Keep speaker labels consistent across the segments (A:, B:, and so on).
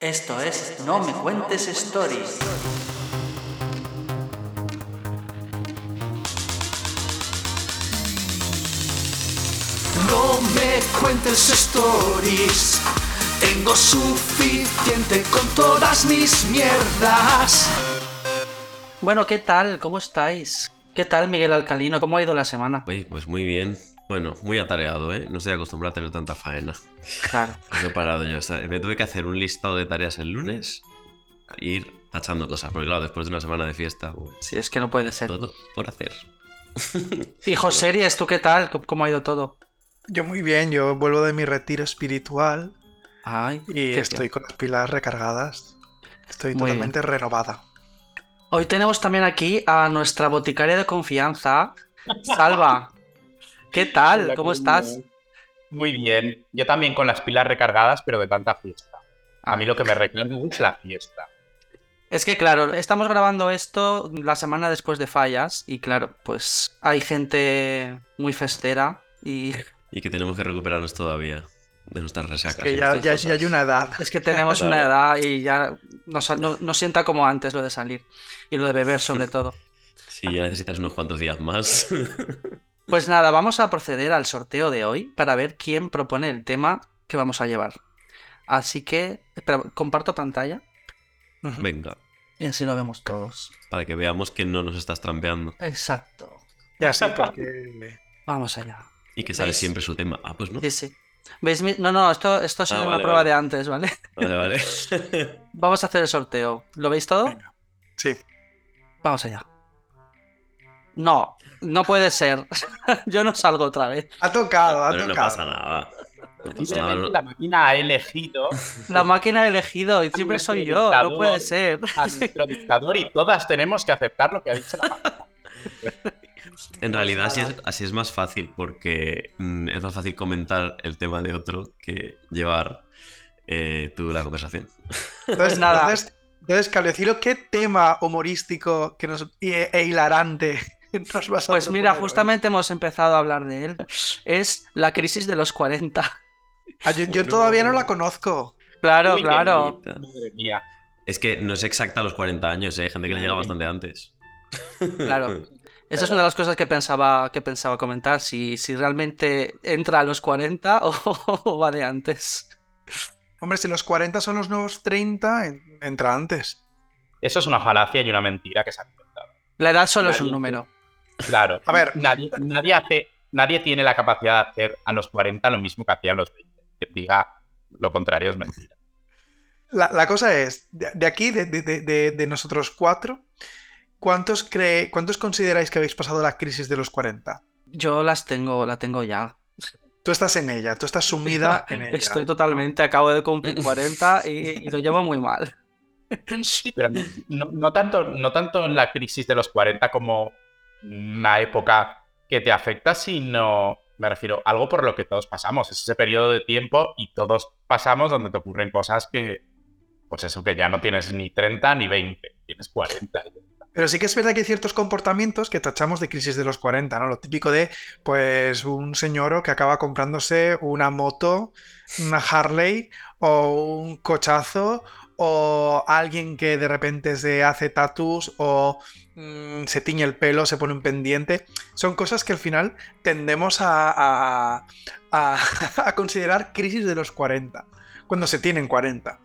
A: Esto es No Me Cuentes Stories.
B: No me cuentes stories. Tengo suficiente con todas mis mierdas.
A: Bueno, ¿qué tal? ¿Cómo estáis? ¿Qué tal, Miguel Alcalino? ¿Cómo ha ido la semana?
C: Uy, pues muy bien. Bueno, muy atareado, ¿eh? No estoy acostumbrado a tener tanta faena.
A: Claro.
C: No he parado yo. o sea, me tuve que hacer un listado de tareas el lunes e ir tachando cosas. Porque claro, después de una semana de fiesta, pues,
A: Sí, es que no puede ser.
C: todo por hacer.
A: Hijo series, ¿tú qué tal? ¿Cómo- ¿Cómo ha ido todo?
D: Yo muy bien, yo vuelvo de mi retiro espiritual
A: Ay,
D: y
A: qué
D: estoy
A: bien.
D: con las pilas recargadas. Estoy
A: Muy
D: totalmente renovada.
A: Hoy tenemos también aquí a nuestra boticaria de confianza, Salva. ¿Qué tal?
E: Hola,
A: ¿Cómo estás?
E: Muy bien. Yo también con las pilas recargadas, pero de tanta fiesta. A mí lo que me recarga es la fiesta.
A: Es que claro, estamos grabando esto la semana después de fallas y claro, pues hay gente muy festera y
C: Y que tenemos que recuperarnos todavía de nuestras resacas.
D: Que
C: y
D: ya, ya, hay una edad.
A: es que tenemos una edad y ya nos, no, no sienta como antes lo de salir y lo de beber sobre todo.
C: Sí, ya necesitas unos cuantos días más.
A: Pues nada, vamos a proceder al sorteo de hoy para ver quién propone el tema que vamos a llevar. Así que, espera, comparto pantalla.
C: Venga,
A: y así lo vemos todos.
C: para que veamos que no nos estás trampeando.
A: Exacto.
D: Ya sí, porque
A: Vamos allá.
C: Y que sale siempre su tema. Ah, pues no.
A: Sí, sí. ¿Veis? mi- No, no, esto, esto ha sido
C: Ah,
A: una
C: vale,
A: prueba
C: vale.
A: de antes, ¿vale?
C: Vale, vale.
A: Vamos a hacer el sorteo. ¿Lo veis todo?
D: Venga. sí.
A: Vamos allá. No, no puede ser. Yo no salgo otra vez.
D: Ha tocado, ha
C: Pero no
D: tocado.
C: pasa nada. No pasa nada.
E: La máquina ha elegido
A: La máquina ha elegido y siempre soy yo. No puede ser.
E: a nuestro dictador y todas tenemos que aceptar lo que ha dicho la máquina.
C: En realidad así es, así es más fácil porque mm, es más fácil comentar el tema de otro que llevar eh, tú la conversación.
D: Entonces,
A: nada.
D: Entonces, entonces, ¿qué tema humorístico que nos, e, e hilarante nos vas a
A: Pues mira,
D: hoy?
A: justamente hemos empezado a hablar de él. Es la crisis de los 40.
D: Ah, yo, yo todavía no la conozco.
A: Claro, claro.
E: Madre mía.
C: Es que no es exacta a los 40 años, ¿eh? hay gente que le llega bastante antes.
A: Claro. Esa es una de las cosas que pensaba, que pensaba comentar, si, si realmente entra a los 40 o, o va de antes.
D: Hombre, si los 40 son los nuevos 30, en- entra antes.
E: Eso es una falacia y una mentira que se ha inventado.
A: La edad solo es un número.
E: Claro.
D: A ver.
E: Nadie, nadie hace, nadie tiene la capacidad de hacer a los 40 lo mismo que hacía a los 20. Que diga lo contrario es mentira.
D: La, la cosa es, de, de aquí, de, de- de- de- de nosotros cuatro, ¿cuántos, cree, ¿cuántos consideráis que habéis pasado la crisis de los 40?
A: Yo las tengo, la tengo ya.
D: Tú estás en ella, tú estás sumida en ella.
A: Estoy totalmente, acabo de cumplir 40 y, y lo llevo muy mal.
E: Sí, pero no, no tanto, no tanto en la crisis de los 40 como una época que te afecta, sino, me refiero, algo por lo que todos pasamos. Es ese periodo de tiempo y todos pasamos donde te ocurren cosas que, pues eso, que ya no tienes ni 30 ni 20, tienes 40.
D: Pero sí que es verdad que hay ciertos comportamientos que tachamos de crisis de los 40, ¿no? Lo típico de, pues, un señor que acaba comprándose una moto, una Harley o un cochazo o alguien que de repente se hace tatus o mm, se tiñe el pelo, se pone un pendiente. Son cosas que al final tendemos a, a- a- a considerar crisis de los 40, cuando se tienen 40.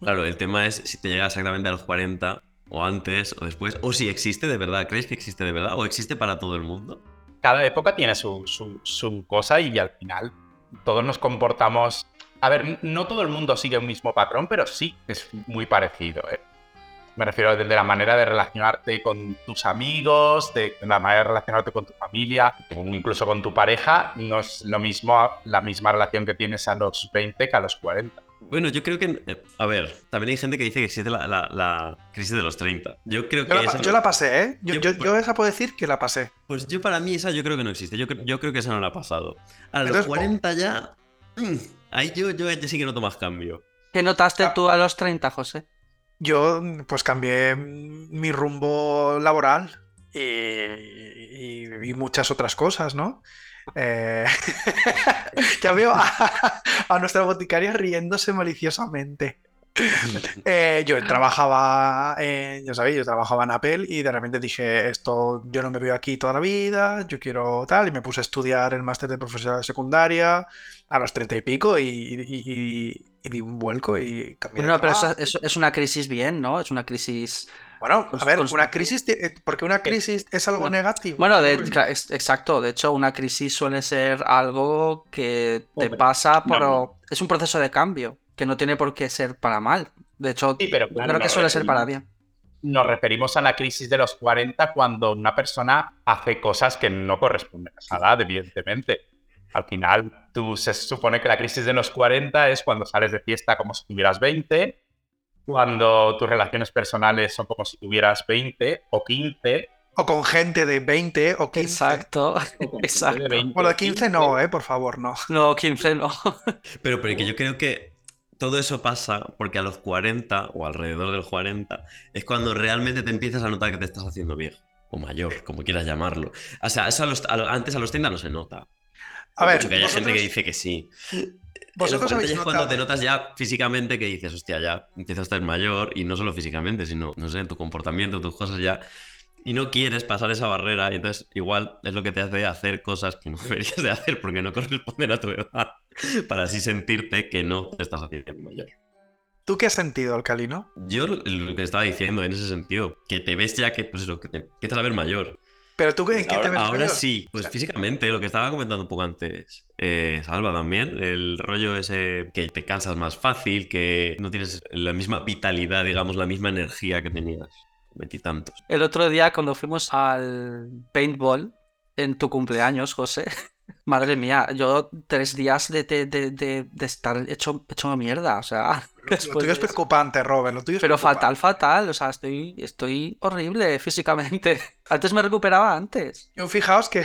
C: Claro, el tema es si te llega exactamente a los 40 o antes o después, o si existe de verdad. ¿Creéis que existe de verdad o existe para todo el mundo?
E: Cada época tiene su, su- su cosa y al final todos nos comportamos... A ver, no todo el mundo sigue un mismo patrón, pero sí es muy parecido. ¿eh? Me refiero desde la manera de relacionarte con tus amigos, de la manera de relacionarte con tu familia, incluso con tu pareja. No es lo mismo la misma relación que tienes a los 20 que a los 40.
C: Bueno, yo creo que. eh, A ver, también hay gente que dice que existe la, la- la crisis de los 30. Yo creo que.
D: Yo la,
C: esa
D: pa-
C: no-
D: yo la pasé, ¿eh? Yo,
C: Yo-
D: yo- yo esa puedo decir que la pasé.
C: Pues yo, para mí, esa yo creo que no existe. Yo, yo creo que esa no la ha pasado. A los
D: Entonces,
C: 40 ya. mm, ahí yo, yo ya sí que noto más cambio.
A: ¿Qué notaste
D: Ah.
A: tú a los 30, José?
D: Yo pues cambié mi rumbo laboral y, y- y muchas otras cosas, ¿no? Eh, ya veo a, a nuestra boticaria riéndose maliciosamente. Eh, yo trabajaba, en, ya sabéis, yo trabajaba en Apple y de repente dije, esto, yo no me veo aquí toda la vida, yo quiero tal, y me puse a estudiar el máster de profesora de secundaria a los treinta y pico y, y- y- y di un vuelco y cambié de
A: Bueno, pero eso, eso es una crisis bien, ¿no? Es una crisis.
D: Bueno, a ver, una crisis, eh, porque una crisis es algo negativo.
A: Bueno, de- exacto. De hecho, una crisis suele ser algo que te
E: Hombre,
A: pasa por.
E: no.
A: Es un proceso de cambio, que no tiene por qué ser para mal. De hecho,
E: Sí, pero claro,
A: creo que suele ser para bien.
E: Nos referimos a la crisis de los 40 cuando una persona hace cosas que no corresponden a esa edad, evidentemente. Al final, tú se supone que la crisis de los 40 es cuando sales de fiesta como si tuvieras 20, cuando tus relaciones personales son como si tuvieras 20 o 15.
D: O con gente de 20 o 15.
A: Exacto. Exacto.
E: de 20
D: Bueno,
E: o
D: de 15 no, eh, por favor, no.
A: No, 15 no.
C: Pero, pero que yo creo que todo eso pasa porque a los 40 o alrededor de los 40 es cuando realmente te empiezas a notar que te estás haciendo viejo o mayor, como quieras llamarlo. O sea, eso a los- a antes a los 30 no se nota.
D: A ver,
C: Mucho que haya gente que dice que sí.
D: Vosotros
C: En los 40
D: habéis
C: cuando te notas ya físicamente que dices, hostia, ya empiezas a estar mayor y no solo físicamente, sino, no sé, tu comportamiento, tus cosas ya. Y no quieres pasar esa barrera y entonces igual es lo que te hace hacer cosas que no deberías de hacer porque no corresponden a tu edad para así sentirte que no te estás haciendo mayor.
D: ¿Tú qué has sentido, Alcalino?
C: Yo lo lo que estaba diciendo en ese sentido, que te ves ya que, pues eso, que te empiezas a ver mayor.
D: Pero tú, ¿en qué te
C: Ahora,
D: ves
C: ahora
D: mayor?
C: sí, pues
D: O sea,
C: físicamente, lo que estaba comentando un poco antes, eh, Salva también, el rollo ese que te cansas más fácil, que no tienes la misma vitalidad, digamos, la misma energía que tenías veintitantos.
A: El otro día, cuando fuimos al paintball en tu cumpleaños, José, madre mía, yo tres días de, de, de, de- de estar hecho, hecho mierda, o sea,
D: Lo
A: después
D: tuyo es preocupante, Robert. Lo tuyo es
A: Pero
D: preocupante.
A: fatal, fatal, o sea, estoy, estoy horrible físicamente. Antes me recuperaba antes.
D: Yo fijaos que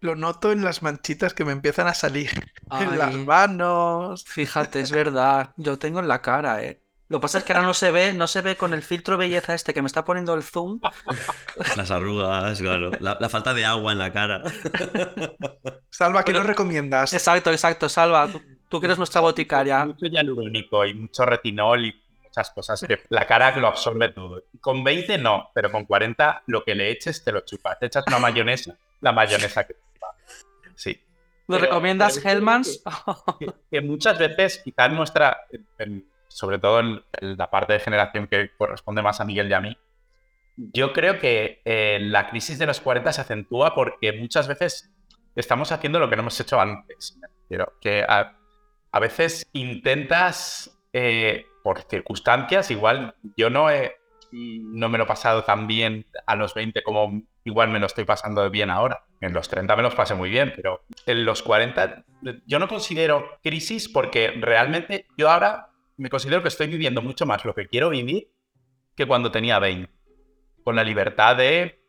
D: lo noto en las manchitas que me empiezan a salir en las manos.
A: Fíjate, es verdad, yo tengo en la cara, eh. Lo que pasa es que ahora no se ve, no se ve con el filtro belleza este que me está poniendo el zoom.
C: Las arrugas, claro, la, la falta de agua en la cara.
D: Salva, ¿qué
A: Pero-
D: nos recomiendas?
A: Exacto, exacto, Salva, tú, tú que eres nuestra boticaria.
E: Mucho hialurónico y mucho retinol y muchas cosas que la cara lo absorbe todo. Con 20 no, pero con 40 lo que le eches te lo chupas. Te echas una mayonesa, la mayonesa que te chupa. Sí.
A: ¿Lo
E: Pero-
A: recomiendas,
E: pero-
A: Hellmans?
E: que, que muchas veces, quizás nuestra, en- sobre todo en, la parte de generación que corresponde más a Miguel y a mí, yo creo que eh, la crisis de los 40 se acentúa porque muchas veces estamos haciendo lo que no hemos hecho antes. Refiero, que a, veces intentas, eh, por circunstancias, igual yo no no me lo he pasado tan bien a los 20 como igual me lo estoy pasando bien ahora. En los 30 me los pasé muy bien, pero en los 40 yo no considero crisis porque realmente yo ahora me considero que estoy viviendo mucho más lo que quiero vivir que cuando tenía 20. Con la libertad de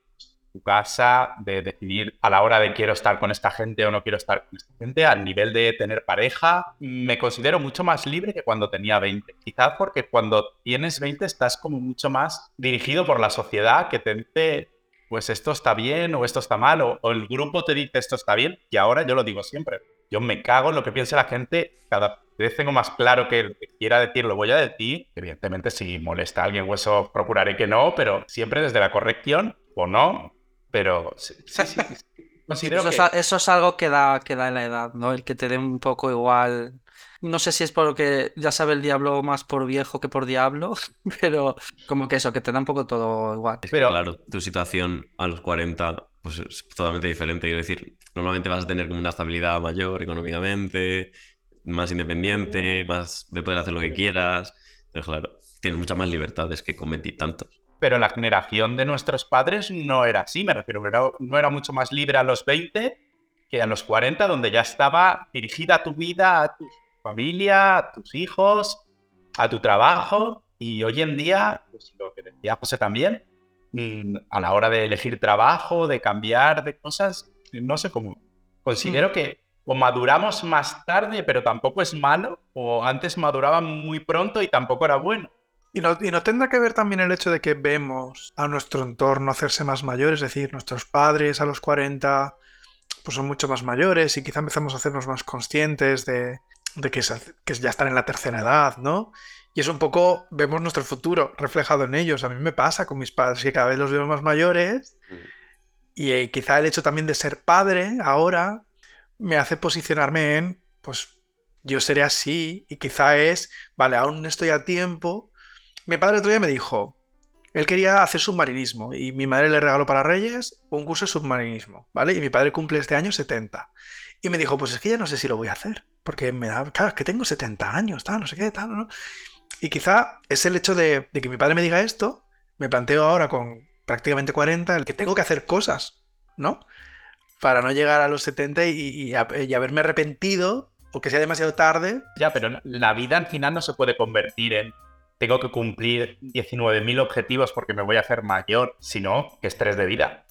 E: tu casa, de decidir a la hora de quiero estar con esta gente o no quiero estar con esta gente, al nivel de tener pareja, me considero mucho más libre que cuando tenía 20. Quizás porque cuando tienes 20 estás como mucho más dirigido por la sociedad que te dice, pues esto está bien o esto está mal, o, o el grupo te dice esto está bien, y ahora yo lo digo siempre. Yo me cago en lo que piense la gente, cada vez tengo más claro que el que quiera decir lo voy a decir. Evidentemente, si molesta a alguien, o eso procuraré que no, pero siempre desde la corrección o no. Pero sí, sí, sí, considero
A: Eso,
E: que
A: eso es algo que da, que da en la edad, ¿no? El que te dé un poco igual. No sé si es porque ya sabe el diablo más por viejo que por diablo, pero como que eso, que te da un poco todo igual.
E: Pero-
C: claro, tu situación a los 40 pues es totalmente diferente. Quiero decir, normalmente vas a tener como una estabilidad mayor económicamente, más independiente, más de poder hacer lo que quieras. Pero claro, tienes muchas más libertades que con tantos.
E: pero la generación de nuestros padres no era así, me refiero, no era mucho más libre a los 20 que a los 40, donde ya estaba dirigida tu vida a tu familia, a tus hijos, a tu trabajo, y hoy en día, pues lo que decía José también, mm, a la hora de elegir trabajo, de cambiar de cosas, no sé cómo. Considero que o maduramos más tarde, pero tampoco es malo, o antes maduraban muy pronto y tampoco era bueno.
D: ¿Y no, y no tendrá que ver también el hecho de que vemos a nuestro entorno hacerse más mayores? Es decir, nuestros padres a los 40 pues son mucho más mayores y quizá empezamos a hacernos más conscientes de, de que, se hace- que ya están en la tercera edad, ¿no? Y es un poco, vemos nuestro futuro reflejado en ellos. A mí me pasa con mis padres, que cada vez los veo más mayores. Y eh, quizá el hecho también de ser padre ahora me hace posicionarme en, pues yo seré así. Y quizá es, vale, aún estoy a tiempo. Mi padre otro día me dijo, él quería hacer submarinismo y mi madre le regaló para Reyes un curso de submarinismo, ¿vale? Y mi padre cumple este año 70. Y me dijo, pues es que ya no sé si lo voy a hacer, porque me da, claro, es que tengo 70 años, tal, no sé qué, tal, ¿no? Y quizá es el hecho de, que mi padre me diga esto, me planteo ahora con prácticamente 40, el que tengo que hacer cosas, ¿no? Para no llegar a los 70 y, y haberme arrepentido o que sea demasiado tarde.
E: Ya, pero la vida al final no se puede convertir en tengo que cumplir 19.000 objetivos porque me voy a hacer mayor, sino que estrés de vida.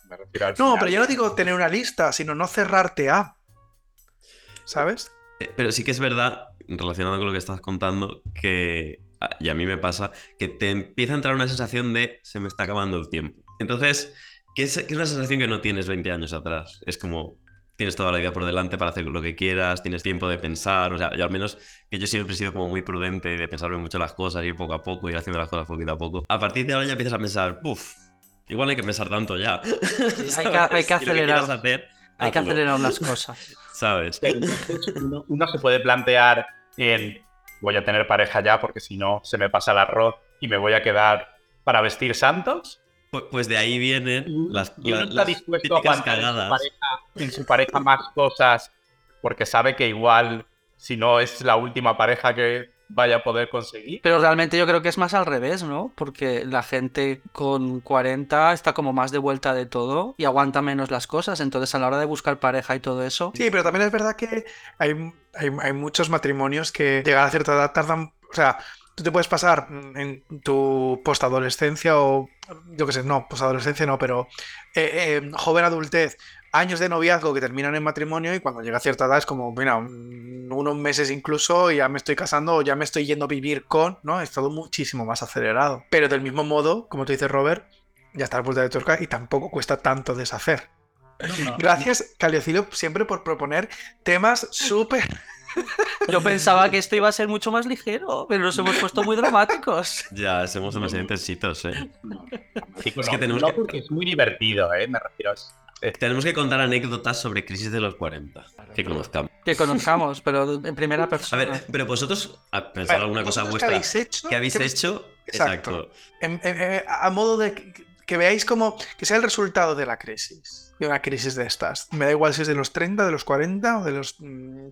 D: no, pero yo no digo tener una lista, sino no cerrarte a. ¿Sabes?
C: Eh, pero sí que es verdad, relacionado con lo que estás contando, que, y a mí me pasa, que te empieza a entrar una sensación de se me está acabando el tiempo. Entonces, que es, que es una sensación que no tienes 20 años atrás. Es como, tienes toda la vida por delante para hacer lo que quieras, tienes tiempo de pensar, o sea, yo al menos que yo siempre he sido como muy prudente de pensarme mucho las cosas, ir poco a poco, ir haciendo las cosas poquito a poco. A partir de ahora ya empiezas a pensar, uff, igual hay que pensar tanto ya.
A: hay, que, acelerar. hay que acelerar las cosas.
C: ¿Sabes?
E: Uno, uno se puede plantear en voy a tener pareja ya porque si no se me pasa el arroz y me voy a quedar para vestir santos
C: pues, pues de ahí vienen las,
E: y uno está dispuesto a cagadas. En su, pareja, más cosas porque sabe que igual, si no es la última pareja que vaya a poder conseguir.
A: Pero realmente yo creo que es más al revés, ¿no? Porque la gente con 40 está como más de vuelta de todo y aguanta menos las cosas. Entonces, a la hora de buscar pareja y todo eso.
D: Sí, pero también es verdad que hay, hay, hay muchos matrimonios que llegar a cierta edad tardan. O sea, tú te puedes pasar en tu postadolescencia o, yo qué sé, no, postadolescencia no, pero eh, eh, joven adultez, años de noviazgo que terminan en matrimonio y cuando llega a cierta edad es como, mira, unos meses incluso y ya me estoy casando o ya me estoy yendo a vivir con, ¿no? Es todo muchísimo más acelerado. Pero del mismo modo, como tú dices, Robert, ya está la puerta de torca y tampoco cuesta tanto deshacer. Gracias, Caliocilio, siempre por proponer temas súper
A: yo pensaba que esto iba a ser mucho más ligero, pero nos hemos puesto muy dramáticos.
C: Ya, somos demasiado intensitos, ¿eh?
E: es que tenemos que... es muy divertido, ¿eh? Me refiero
C: Tenemos que contar anécdotas sobre crisis de los 40. Que conozcamos.
A: Que conozcamos, pero en primera persona.
C: A ver, pero vosotros, pensad alguna cosa vuestra.
D: ¿Qué habéis hecho?
C: ¿Qué habéis hecho?
D: Exacto. a modo de que veáis como que sea el resultado de la crisis, de una crisis de estas. Me da igual si es de los 30, de los 40 o de los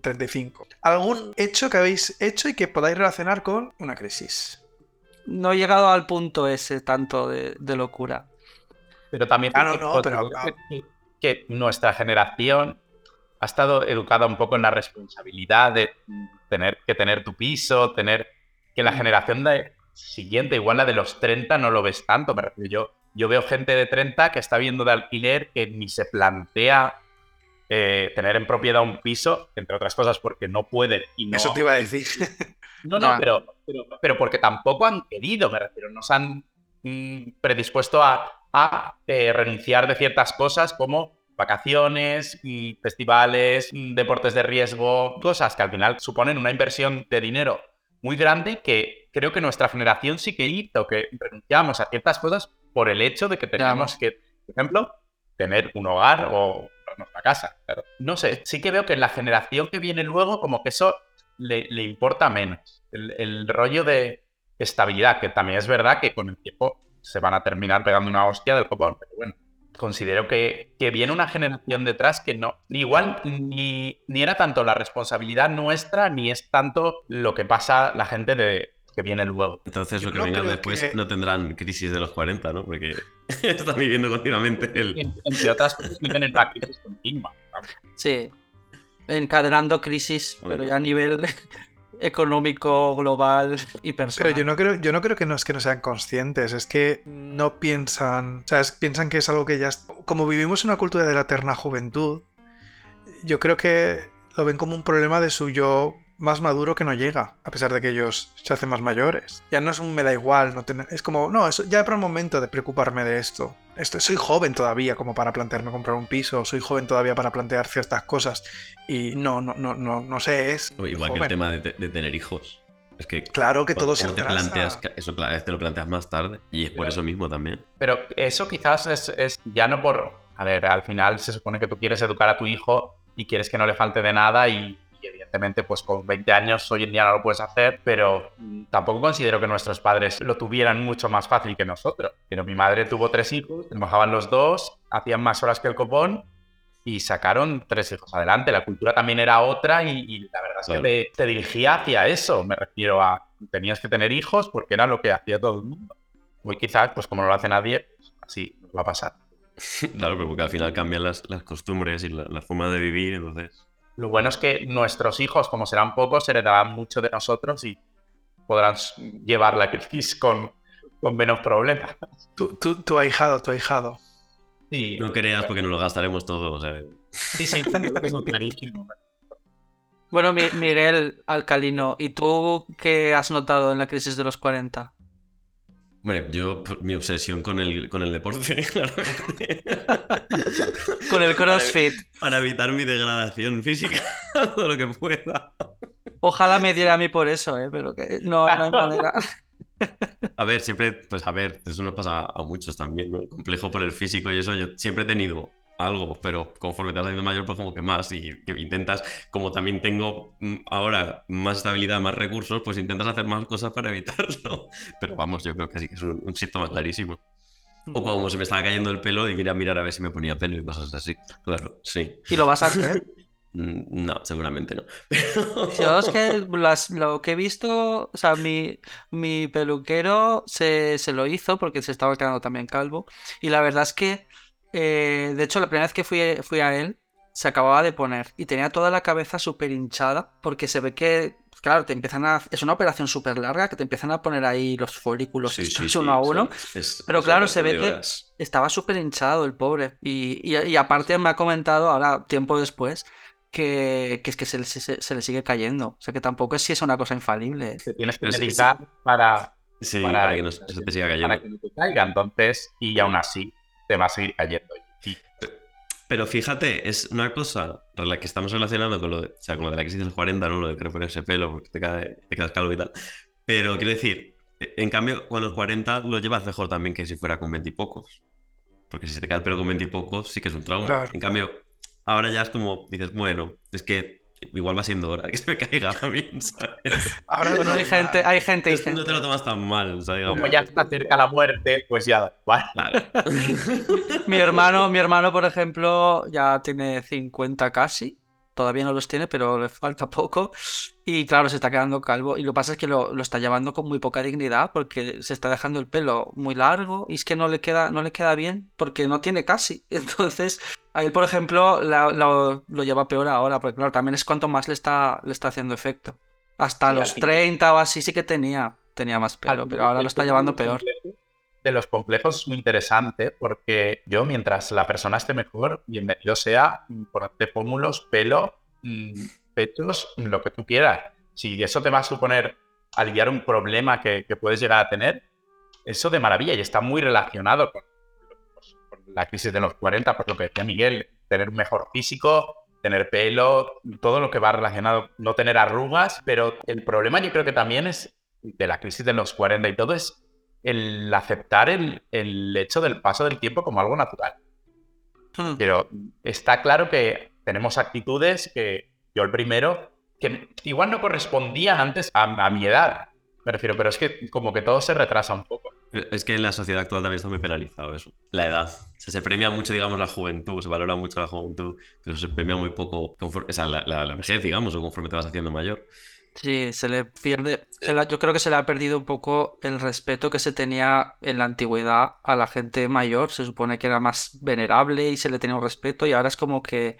D: 35. Mm, Algún hecho que habéis hecho y que podáis relacionar con una crisis.
A: No he llegado al punto ese tanto de, locura.
E: Pero también
D: ah, no, pero...
E: que nuestra generación ha estado educada un poco en la responsabilidad de tener que tener tu piso, tener que la generación de siguiente, igual la de los 30, no lo ves tanto. Me refiero yo yo veo gente de 30 que está viendo de alquiler que ni se plantea eh, tener en propiedad un piso, entre otras cosas porque no pueden y no...
D: Eso te iba a decir.
E: No, no, pero, pero, porque tampoco han querido, me refiero, no se han mm, predispuesto a, eh, renunciar de ciertas cosas como vacaciones, y festivales, mm, deportes de riesgo, cosas que al final suponen una inversión de dinero muy grande que creo que nuestra generación sí que hizo, que renunciamos a ciertas cosas por el hecho de que tenemos que, por ejemplo, tener un hogar o nuestra casa. Pero no sé, sí que veo que en la generación que viene luego, como que eso le, importa menos. El, rollo de estabilidad, que también es verdad que con el tiempo se van a terminar pegando una hostia del copón, pero bueno. Considero que, que viene una generación detrás que no, igual ni, ni era tanto la responsabilidad nuestra, ni es tanto lo que pasa la gente de, que viene luego.
C: Entonces, lo que venga después no tendrán crisis de los 40, ¿no? Porque están viviendo continuamente el.
E: Entre otras cosas, viven en la crisis continua.
A: Sí. Encadenando crisis, pero ya a nivel económico, global y personal.
D: Pero yo no creo, yo no creo que no es que no sean conscientes, es que no piensan, o sea, piensan que es algo que ya como vivimos en una cultura de la eterna juventud, yo creo que lo ven como un problema de su yo más maduro que no llega, a pesar de que ellos se hacen más mayores. Ya no es un me da igual, no tener, es como, no, eso, ya para el momento de preocuparme de esto. esto. Soy joven todavía como para plantearme comprar un piso, soy joven todavía para plantear ciertas cosas y no, no, no, no, no sé, es...
C: igual que el tema de, tener hijos. Es que
D: Claro que todo se
C: ¿cómo te planteas eso claro, te lo planteas más tarde y es por eso mismo también.
E: Pero eso quizás es, es ya no por... A ver, al final se supone que tú quieres educar a tu hijo y quieres que no le falte de nada y, y evidentemente pues con 20 años hoy en día no lo puedes hacer, pero mm, tampoco considero que nuestros padres lo tuvieran mucho más fácil que nosotros. Pero mi madre tuvo tres hijos, trabajaban los dos, hacían más horas que el copón y sacaron tres hijos adelante. La cultura también era otra y, y la verdad es
C: Claro.
E: que te, te dirigía hacia eso. Me refiero a tenías que tener hijos porque era lo que hacía todo el mundo. Hoy quizás, pues como no lo hace nadie, pues, así va a pasar.
C: Claro, pero porque al final cambian las, las costumbres y la, la forma de vivir, entonces.
E: Lo bueno es que nuestros hijos, como serán pocos, heredarán mucho de nosotros y podrán llevar la crisis con, con menos problemas.
D: Tu, tu- tu ahijado, tu ahijado.
E: Sí,
C: No creas porque nos lo gastaremos todo, o sea.
E: sí, sí, lo tengo clarísimo.
A: Bueno, Mi- Miguel Alcalino, ¿y tú qué has notado en la crisis de los 40?
C: Hombre, yo, mi obsesión con el, con el deporte, claramente.
A: Con el CrossFit.
C: Para evitar mi degradación física, todo lo que pueda.
A: Ojalá me diera a mí por eso, ¿eh? Pero que no, no hay manera.
C: A ver, siempre, pues a ver, eso nos pasa a muchos también, ¿no? El complejo por el físico y eso, yo siempre he tenido algo, pero conforme te vas haciendo mayor, pues como que más, y que intentas, como también tengo mm, ahora más estabilidad, más recursos, pues intentas hacer más cosas para evitarlo. Pero vamos, yo creo que sí que es un, un síntoma clarísimo. O como se me estaba cayendo el pelo y quería mirar a ver si me ponía pelo y cosas así. Claro, sí.
A: ¿Y lo vas a hacer?
C: Mm, No, seguramente no. Pero...
A: Yo es que las- lo que he visto, o sea, mi, mi peluquero se, se lo hizo porque se estaba quedando también calvo. Y la verdad es que, eh, de hecho, la primera vez que fui, fui a él, se acababa de poner y tenía toda la cabeza súper hinchada porque se ve que, claro, te empiezan a... Es una operación súper larga que te empiezan a poner ahí los folículos
C: Sí, sí,
A: estos
C: sí,
A: uno a uno.
C: es-
A: Pero
C: es
A: claro, se ve que estaba súper hinchado el pobre. Y, y- y aparte me ha comentado ahora, tiempo después, que, que es que se, le- se- se le sigue cayendo. O sea que tampoco es si es una cosa infalible.
E: Te tienes que dedicar para,
C: Sí,
E: para,
C: para, que no se te siga cayendo.
E: para que no te caiga. Entonces, y aún así, te va a seguir cayendo. Sí.
C: Pero fíjate, es una cosa rela- que estamos relacionando con lo de, o sea, con lo de la crisis del 40, ¿no? Lo de querer ponerse pelo porque te, cae- te quedas calvo y tal. Pero quiero decir, eh, en cambio, con los 40 lo llevas mejor también que si fuera con 20 y pocos. Porque si se te cae el pelo con 20 y pocos, sí que es un trauma.
D: Claro.
C: En cambio, ahora ya es como, dices, bueno, es que igual va siendo hora que se me caiga también, ¿sabes?
D: Ahora
A: Bueno, hay gente, hay gente y
C: Entonces, no te lo tomas tan mal, o sea, digamos.
E: Como ya está cerca la muerte, pues ya da igual.
C: Claro.
A: Mi hermano, mi hermano, por ejemplo, ya tiene 50 casi. Todavía no los tiene, pero le falta poco. Y claro, se está quedando calvo. Y lo que pasa es que lo, lo está llevando con muy poca dignidad porque se está dejando el pelo muy largo y es que no le queda, no le queda bien porque no tiene casi. Entonces, a él, por ejemplo, la- lo, lo lleva peor ahora, porque claro, también es cuanto más le está, le está haciendo efecto. Hasta los
E: al final-
A: 30 o así sí que tenía, tenía más pelo, pero ahora lo está llevando peor.
E: De los complejos es muy interesante porque yo, mientras la persona esté mejor, bienvenido sea, mm, ponerte pómulos, pelo, mm, pechos, lo que tú quieras. Si eso te va a suponer aliviar un problema que, que puedes llegar a tener, eso de maravilla y está muy relacionado con, con la crisis de los 40, por lo que decía Miguel, tener un mejor físico, tener pelo, todo lo que va relacionado, no tener arrugas, pero el problema yo creo que también es de la crisis de los 40 y todo es el aceptar el, el hecho del paso del tiempo como algo natural.
A: Hmm.
E: Pero está claro que tenemos actitudes que yo el primero, que igual no correspondían antes a, a mi edad, me refiero, pero es que como que todo se retrasa un poco.
C: Es que en la sociedad actual también está muy penalizado eso. La edad. O sea, se premia mucho, digamos, la juventud, se valora mucho la juventud, pero se premia muy poco conforme, o sea, la, la, la vejez, digamos, o conforme te vas haciendo mayor.
A: Sí, se le pierde, se la- yo creo que se le ha perdido un poco el respeto que se tenía en la antigüedad a la gente mayor. Se supone que era más venerable y se le tenía un respeto y ahora es como que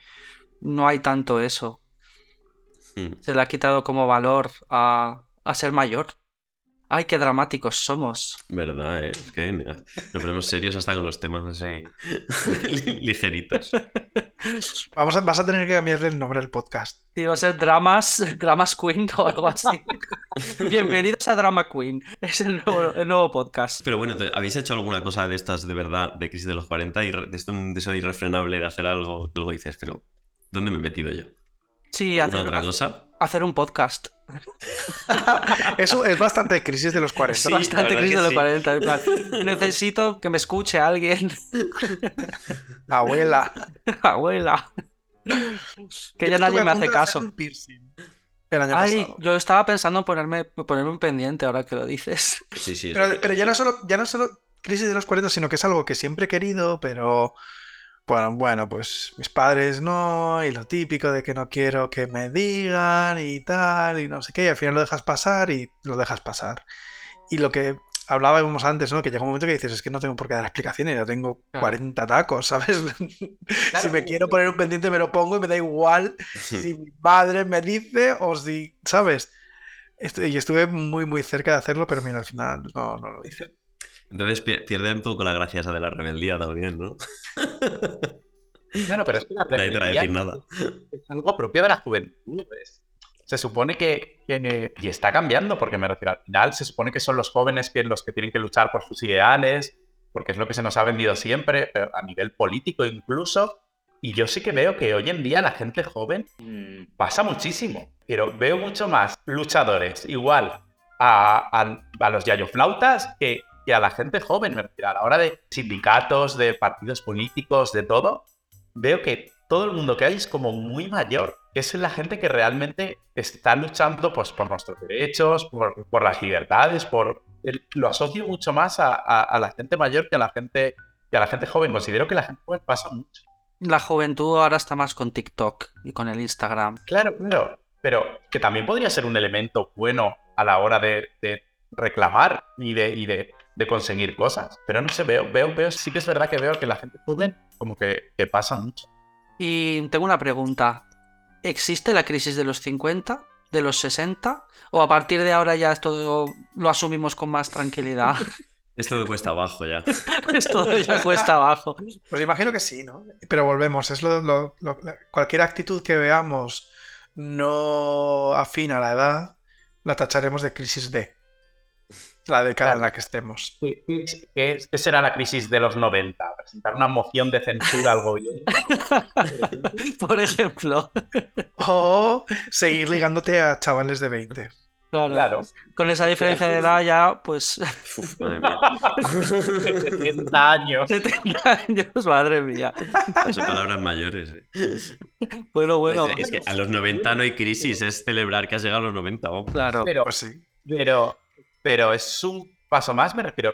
A: no hay tanto eso.
C: Hmm.
A: Se le ha quitado como valor a, a ser mayor. Ay, qué dramáticos somos.
C: ¿Verdad? eh? Es que nos ponemos serios hasta con los temas así ligeritos.
D: Vamos a- vas a tener que cambiarle el nombre al podcast.
A: Y va a ser Dramas, Dramas Queen o algo así. Bienvenidos a Drama Queen. Es el nuevo, el nuevo podcast.
C: Pero bueno, ¿te- ¿habéis hecho alguna cosa de estas de verdad, de crisis de los 40 y de esto de eso irrefrenable de hacer algo? Luego dices, pero ¿dónde me he metido yo?
A: Sí,
C: ¿Alguna
A: hacer,
C: otra cosa?
A: hacer un podcast.
D: Eso es bastante crisis de los 40.
C: Sí, la
A: Bastante crisis de los
C: sí.
A: 40. en plan, necesito que me escuche alguien.
D: Abuela.
A: Abuela. Que ya nadie me hace caso.
D: El año
A: Ay,
D: pasado.
A: yo estaba pensando en ponerme, ponerme un pendiente ahora que lo dices.
C: Sí, sí.
D: Pero,
C: sí.
D: pero ya no solo, ya no solo crisis de los 40, sino que es algo que siempre he querido, pero bueno, bueno, pues mis padres no, y lo típico de que no quiero que me digan y tal, y no sé qué, y al final lo dejas pasar y lo dejas pasar. Y lo que hablábamos antes, ¿no? Que llega un momento que dices, es que no tengo por qué dar explicaciones, ya tengo
A: Claro.
D: 40 tacos, ¿sabes? Si me quiero poner un pendiente me lo pongo y me da igual si mi madre me dice o si, ¿sabes? Y estuve muy, muy cerca de hacerlo, pero mira, al final no, no lo hice.
C: Entonces pi- pierde un poco la gracia esa de la rebeldía también, ¿no?
E: Claro, pero es que la rebeldía
C: decir nada.
E: es algo propio de la juventud. pues. Se supone que, que- y está cambiando, porque me refiero al final, se supone que son los jóvenes que- los que tienen que luchar por sus ideales, porque es lo que se nos ha vendido siempre, a nivel político incluso. Y yo sí que veo que hoy en día la gente joven mm, pasa muchísimo, pero veo mucho más luchadores igual a, a- a los yayoflautas que, que a la gente joven, me refiero. A la hora de sindicatos, de partidos políticos, de todo, veo que todo el mundo que hay es como muy mayor. Es la gente que realmente está luchando pues, por nuestros derechos, por, por las libertades, por... el- lo asocio mucho más a, a- a la gente mayor que a la gente, que a la gente joven. Considero que la gente joven pasa mucho.
A: La juventud ahora está más con TikTok y con el Instagram.
E: Claro, claro. Pero que también podría ser un elemento bueno a la hora de, de reclamar y de, y de, de conseguir cosas. Pero no sé, veo, veo, veo, sí que es verdad que veo que la gente joven como que, que pasa mucho.
A: Y tengo una pregunta. ¿Existe la crisis de los 50, de los 60? ¿O a partir de ahora ya esto lo asumimos con más tranquilidad?
C: Esto me cuesta abajo ya.
A: esto ya cuesta abajo.
D: Pues imagino que sí, ¿no? Pero volvemos, es lo, lo- cualquier actitud que veamos no afina a la edad, la tacharemos de crisis D. La década en la que estemos.
E: ¿Qué, qué- qué- qué será la crisis de los 90? ¿Presentar una moción de censura al gobierno?
A: Por ejemplo.
D: O seguir ligándote a chavales de 20.
A: Claro.
E: Claro.
A: Con esa diferencia de edad ya, pues
C: Uf, madre mía.
E: 70 años.
A: 70 años, madre mía.
C: Son palabras mayores. eh.
A: Bueno, bueno.
C: Es, es que a los 90 no hay crisis, es celebrar que has llegado a los 90. vamos.
A: Claro.
E: Pero,
D: Pues sí.
E: pero, pero es un paso más, me refiero.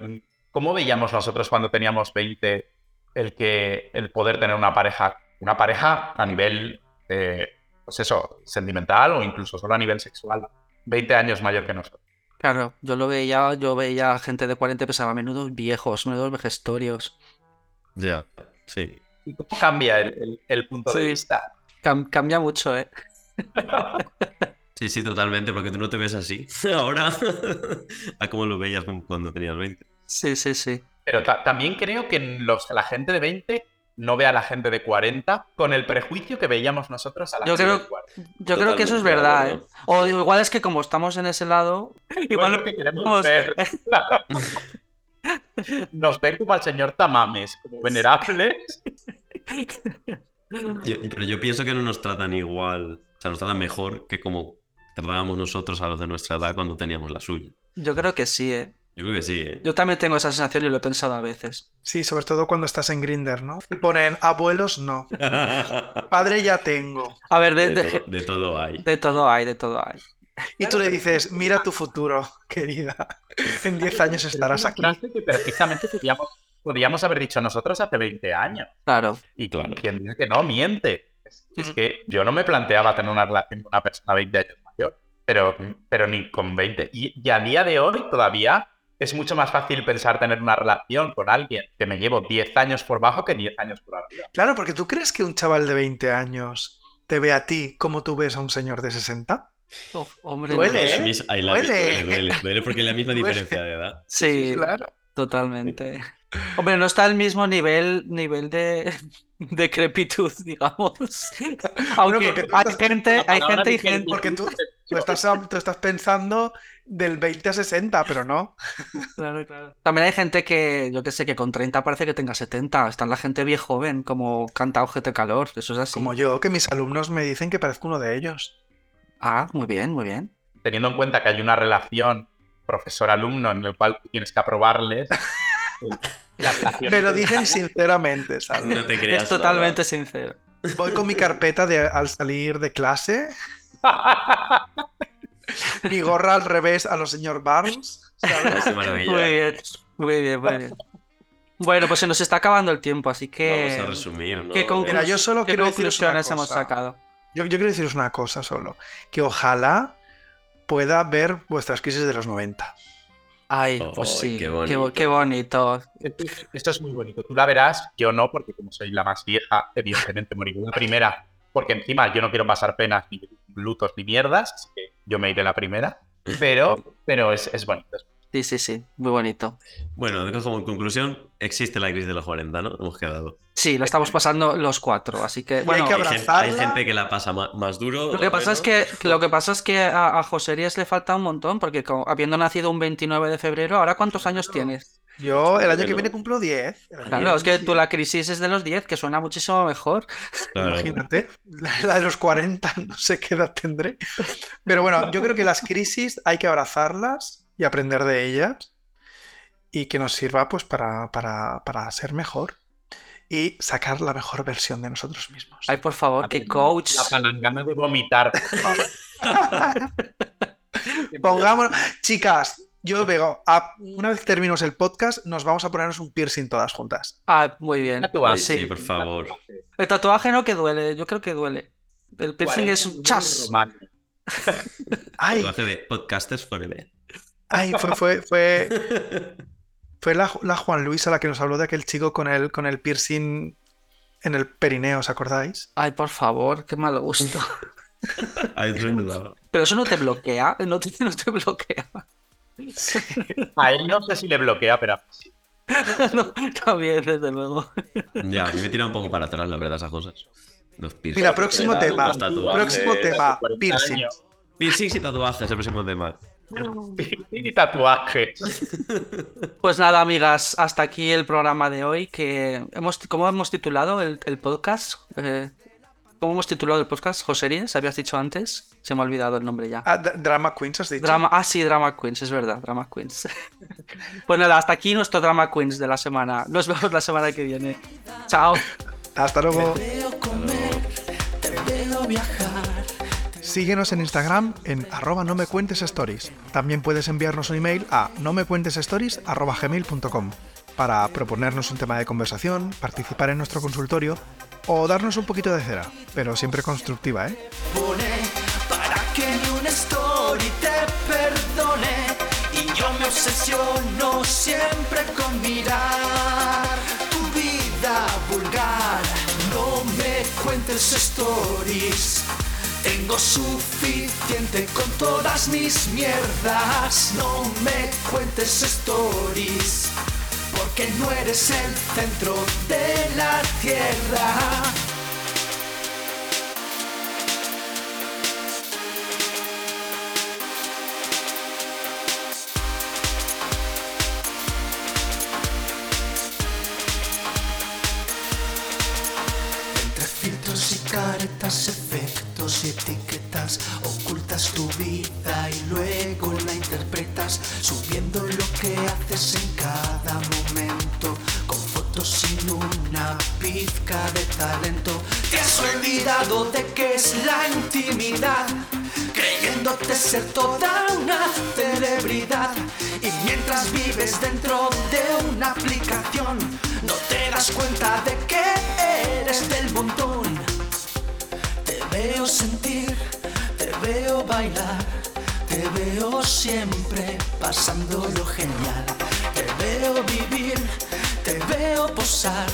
E: ¿Cómo veíamos nosotros cuando teníamos 20 el que el poder tener una pareja, una pareja a nivel, eh, pues eso, sentimental o incluso solo a nivel sexual? 20 años mayor que nosotros.
A: Claro, yo lo veía, yo veía gente de 40 y pensaba, menudos viejos, menudos vejestorios.
C: Ya, sí.
E: ¿Y cómo cambia el, el- el punto de vista?
A: Cam- cambia mucho, ¿eh?
C: Sí, sí, totalmente, porque tú no te ves así ahora a cómo lo veías cuando tenías 20.
A: Sí, sí, sí.
E: Pero ta- también creo que los, la gente de 20 no ve a la gente de 40 con el prejuicio que veíamos nosotros a la
A: Yo
E: gente
A: creo-
E: de 40.
A: Yo creo que eso es verdad, ¿eh? O igual es que como estamos en ese lado,
E: Igual
A: igual
E: lo que queremos
A: vamos-
E: ver. Nos ven como al señor Tamames, como venerables.
C: Yo- pero yo pienso que no nos tratan igual, o sea, nos tratan mejor que como nosotros a los de nuestra edad cuando teníamos la suya.
A: yo creo que sí, ¿eh?
C: Yo creo que sí, ¿eh?
A: Yo también tengo esa sensación y lo he pensado a veces.
D: Sí, sobre todo cuando estás en Grinder, ¿no? Y ponen abuelos, no. Padre ya tengo.
A: A ver, de,
C: De,
A: de-
C: todo, de todo hay.
A: de todo hay, de todo hay.
D: Y tú le dices, mira tu futuro, querida. En 10 años estarás
E: Es
D: aquí.
E: que precisamente podríamos, podríamos haber dicho nosotros hace 20 años.
A: Claro.
E: Y
C: Claro.
E: quien dice que no, miente. Es, que yo no me planteaba tener una relación con una persona 20 años pero, pero ni con 20. Y, y a día de hoy todavía es mucho más fácil pensar tener una relación con alguien que me llevo 10 años por bajo que 10 años por arriba.
D: Claro, porque tú crees que un chaval de 20 años te ve a ti como tú ves a un señor de 60.
A: Uf, hombre,
D: Duele,
A: no.
D: ¿eh?
C: Ahí la-
D: Duele.
C: duele, duele porque es la misma
D: Duele.
C: diferencia de edad.
A: Sí,
D: Claro.
A: totalmente. Hombre, no está al mismo nivel, nivel de decrepitud, digamos. Aunque
D: tú
A: hay gente, hay gente y gente.
D: Porque tú, tú estás, tú estás pensando del 20 a 60, pero no.
A: Claro, claro. También hay gente que, yo que sé, que con 30 parece que tenga 70. Está la gente bien joven, como canta GT Calor. Eso es así.
D: Como yo, que mis alumnos me dicen que parezco uno de ellos.
A: Ah, muy bien, muy bien.
E: Teniendo en cuenta que hay una relación profesor-alumno en el cual tienes que aprobarles. la relación-
D: Me lo dicen sinceramente, ¿sabes?
C: No te creas.
A: Es totalmente sincero.
D: Voy con mi carpeta de, al salir de clase, mi gorra al revés a los señor Barnes. ¿sabes?
C: Es maravilla.
A: Muy bien, muy bien, muy bien. Bueno, pues se nos está acabando el tiempo, así que.
C: Vamos a resumir, ¿no?
A: ¿Qué,
D: Mira, yo solo
A: qué
D: quiero deciros una
A: conclusiones hemos
D: cosa.
A: sacado?
D: Yo, yo quiero deciros una cosa solo, que ojalá pueda ver vuestras crisis de los 90.
A: Ay, pues sí,
C: qué bonito.
E: Esto es muy bonito. Tú la verás, yo no, porque como soy la más vieja, evidentemente moriré la primera. Porque encima yo no quiero pasar penas, ni lutos, ni mierdas. Yo me iré la primera. Pero, pero es, es bonito.
A: Sí, sí, sí, muy bonito.
C: Bueno, digo como conclusión, existe la crisis de los 40, ¿no? Hemos quedado.
A: Sí, lo estamos pasando los cuatro, así que.
D: hay que
C: Hay gente,
D: abrazarla.
C: hay gente que la pasa más, duro.
A: Lo que pasa es que lo que pasa es que a, a José Ríos le falta un montón, porque como- habiendo nacido un 29 de febrero, ¿ahora cuántos años tienes?
D: Yo el año que viene cumplo 10. El año
A: Claro, es que tú la crisis es de los 10, que suena muchísimo mejor.
C: Claro.
D: Imagínate, la la de los 40, no sé qué edad tendré. Pero bueno, yo creo que las crisis hay que abrazarlas y aprender de ellas y que nos sirva pues para, para, para ser mejor y sacar la mejor versión de nosotros mismos.
A: Ay, por favor, que coach.
E: La palangana de vomitar.
D: Pongámonos, chicas, yo veo, a- una vez terminemos el podcast, nos vamos a ponernos un piercing todas juntas.
A: Ah, muy bien.
E: Tatuaje.
C: Sí,
A: Sí.
C: por favor.
A: El tatuaje no que duele, yo creo que duele. El piercing es un chas.
D: Ay,
C: Tatuaje de Podcasters Forever.
D: ay, fue, fue, fue, fue la, la Juan Luisa la que nos habló de aquel chico con el, con el piercing en el perineo, ¿os acordáis?
A: Ay, por favor, qué mal gusto.
C: Ay.
A: Pero eso no te bloquea, no te, no te bloquea.
E: A él no sé si le bloquea, pero.
A: No, también, desde luego.
C: Ya, a mí me tira un poco para atrás, la verdad, esas cosas. Los piercings.
D: Mira, próximo
E: Era
D: tema. Próximo tema,
E: 40
D: piercing.
C: Piercings y tatuajes, el próximo tema.
E: Y tatuaje.
A: Pues nada, amigas, hasta aquí el programa de hoy. Que hemos, ¿Cómo hemos titulado el, el podcast? Eh, ¿Cómo hemos titulado el podcast? ¿Joseries? ¿Habías dicho antes? Se me ha olvidado el nombre ya.
D: Ah, Drama Queens, has dicho.
A: Drama, ah, sí, Drama Queens, es verdad, Drama Queens. pues nada, hasta aquí nuestro Drama Queens de la semana. Nos vemos la semana que viene. Chao.
D: Hasta luego.
B: Veo comer, te veo viajar.
D: Síguenos en Instagram en arroba no me cuentes stories. También puedes enviarnos un email a no me cuentes stories arroba gmail.com para proponernos un tema de conversación, participar en nuestro consultorio o darnos un poquito de cera, pero siempre constructiva, ¿eh?
B: para que ni una story te perdone y yo me obsesiono siempre con mirar tu vida vulgar no me cuentes stories tengo suficiente con todas mis mierdas no me cuentes stories porque no eres el centro de la tierra. Entre filtros y caretas, y etiquetas, ocultas tu vida y luego la interpretas, subiendo lo que haces en cada momento, con fotos sin una pizca de talento. Te has olvidado de qué es la intimidad, creyéndote ser toda una celebridad. Y mientras vives dentro de una aplicación, no te das cuenta de que eres del montón. Veo sentir, te veo bailar, te veo siempre pasando lo genial. Te veo vivir, te veo posar,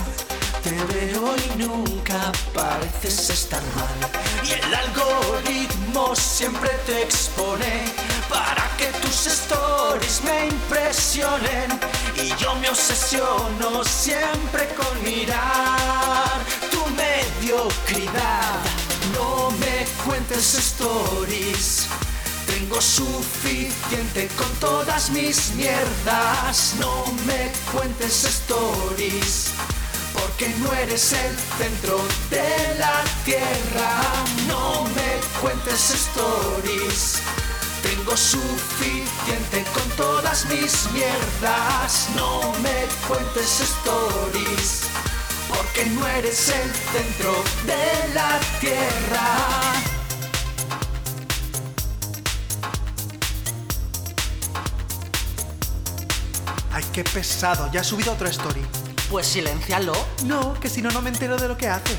B: te veo y nunca pareces estar mal. Y el algoritmo siempre te expone para que tus stories me impresionen. Y yo me obsesiono siempre Tengo suficiente con todas mis mierdas. No me cuentes stories. Porque no eres el centro de la tierra. No me cuentes stories. Tengo suficiente con todas mis mierdas. No me cuentes stories. Porque no eres el centro de la tierra.
D: Qué pesado. Ya ha subido otra story.
F: Pues siléncialo.
D: No, que si no, no me entero de lo que hace.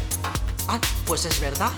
F: Ah, pues es verdad.